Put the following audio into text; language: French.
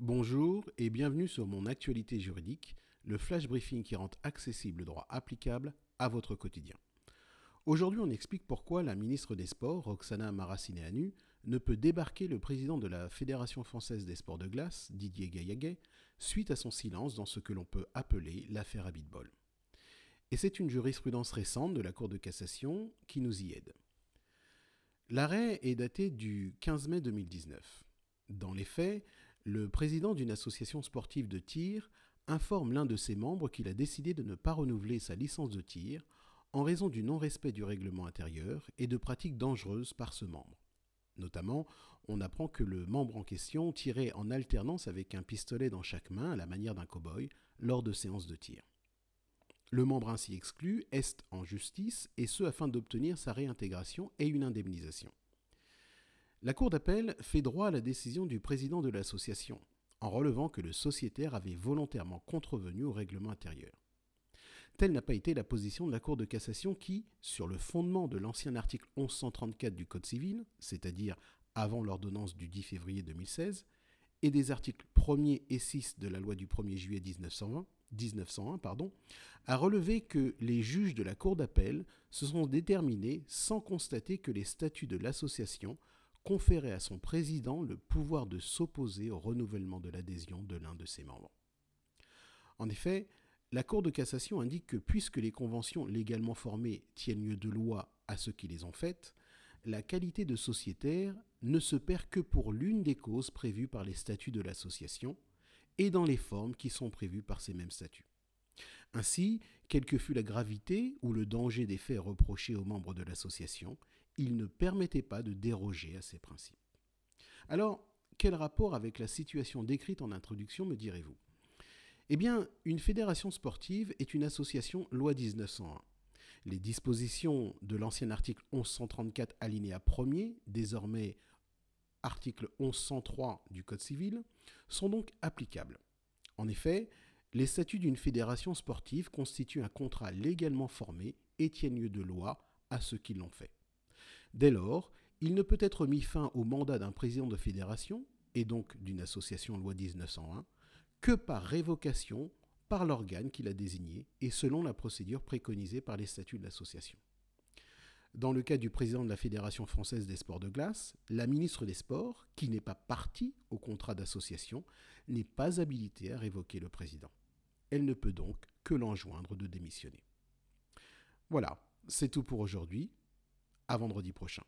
Bonjour et bienvenue sur mon actualité juridique, le flash briefing qui rend accessible le droit applicable à votre quotidien. Aujourd'hui, on explique pourquoi la ministre des Sports, Roxana Maracineanu, ne peut débarquer le président de la Fédération française des sports de glace, Didier Gaillaguet, suite à son silence dans ce que l'on peut appeler l'affaire Habitbol. Et c'est une jurisprudence récente de la Cour de cassation qui nous y aide. L'arrêt est daté du 15 mai 2019. Dans les faits, le président d'une association sportive de tir informe l'un de ses membres qu'il a décidé de ne pas renouveler sa licence de tir en raison du non-respect du règlement intérieur et de pratiques dangereuses par ce membre. Notamment, on apprend que le membre en question tirait en alternance avec un pistolet dans chaque main à la manière d'un cow-boy lors de séances de tir. Le membre ainsi exclu est en justice, et ce afin d'obtenir sa réintégration et une indemnisation. La Cour d'appel fait droit à la décision du président de l'association, en relevant que le sociétaire avait volontairement contrevenu au règlement intérieur. Telle n'a pas été la position de la Cour de cassation qui, sur le fondement de l'ancien article 1134 du Code civil, c'est-à-dire avant l'ordonnance du 10 février 2016, et des articles 1er et 6 de la loi du 1er juillet 1920, 1901, pardon, a relevé que les juges de la Cour d'appel se sont déterminés sans constater que les statuts de l'association conféraient à son président le pouvoir de s'opposer au renouvellement de l'adhésion de l'un de ses membres. En effet, la Cour de cassation indique que puisque les conventions légalement formées tiennent lieu de loi à ceux qui les ont faites, la qualité de sociétaire ne se perd que pour l'une des causes prévues par les statuts de l'association et dans les formes qui sont prévues par ces mêmes statuts. Ainsi, quelle que fût la gravité ou le danger des faits reprochés aux membres de l'association, il ne permettait pas de déroger à ces principes. Alors, quel rapport avec la situation décrite en introduction me direz-vous? Eh bien, une fédération sportive est une association loi 1901. Les dispositions de l'ancien article 1134 alinéa 1er, désormais article 1103 du Code civil, sont donc applicables. En effet, les statuts d'une fédération sportive constituent un contrat légalement formé et tiennent lieu de loi à ceux qui l'ont fait. Dès lors, il ne peut être mis fin au mandat d'un président de fédération, et donc d'une association loi 1901, que par révocation par l'organe qui l'a désigné et selon la procédure préconisée par les statuts de l'association. Dans le cas du président de la Fédération française des sports de glace, la ministre des Sports, qui n'est pas partie au contrat d'association, n'est pas habilitée à révoquer le président. Elle ne peut donc que l'enjoindre de démissionner. Voilà, c'est tout pour aujourd'hui à vendredi prochain.